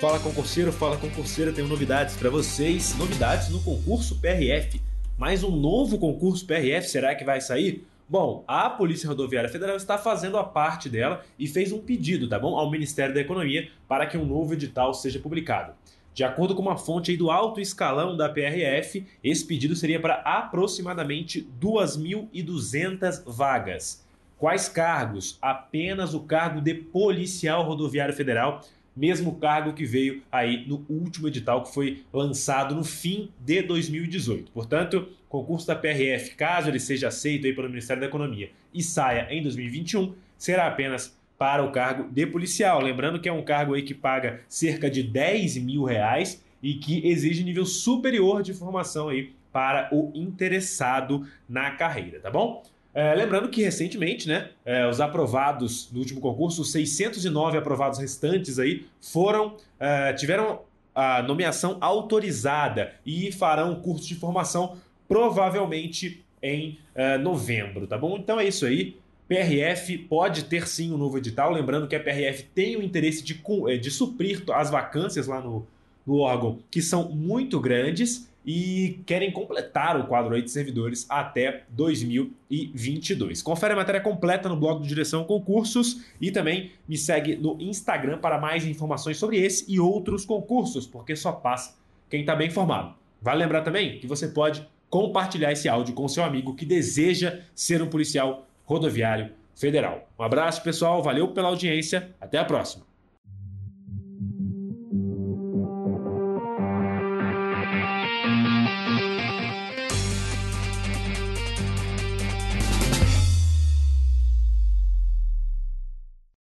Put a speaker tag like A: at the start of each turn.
A: Fala concurseiro, fala concurseira, tenho novidades para vocês, novidades no concurso PRF. Mais um novo concurso PRF, será que vai sair? Bom, a Polícia Rodoviária Federal está fazendo a parte dela e fez um pedido, tá bom, ao Ministério da Economia para que um novo edital seja publicado. De acordo com uma fonte do alto escalão da PRF, esse pedido seria para aproximadamente 2.200 vagas. Quais cargos? Apenas o cargo de policial rodoviário federal mesmo cargo que veio aí no último edital que foi lançado no fim de 2018. Portanto, concurso da PRF, caso ele seja aceito aí pelo Ministério da Economia e saia em 2021, será apenas para o cargo de policial. Lembrando que é um cargo aí que paga cerca de 10 mil reais e que exige nível superior de formação aí para o interessado na carreira, tá bom? É, lembrando que recentemente, né, é, os aprovados no último concurso, os 609 aprovados restantes aí, foram é, tiveram a nomeação autorizada e farão curso de formação provavelmente em é, novembro, tá bom? Então é isso aí. PRF pode ter sim um novo edital, lembrando que a PRF tem o interesse de, é, de suprir as vacâncias lá no, no órgão, que são muito grandes e querem completar o quadro aí de servidores até 2022. Confere a matéria completa no blog do Direção Concursos e também me segue no Instagram para mais informações sobre esse e outros concursos, porque só passa quem está bem informado. Vale lembrar também que você pode compartilhar esse áudio com seu amigo que deseja ser um policial rodoviário federal. Um abraço, pessoal, valeu pela audiência, até a próxima.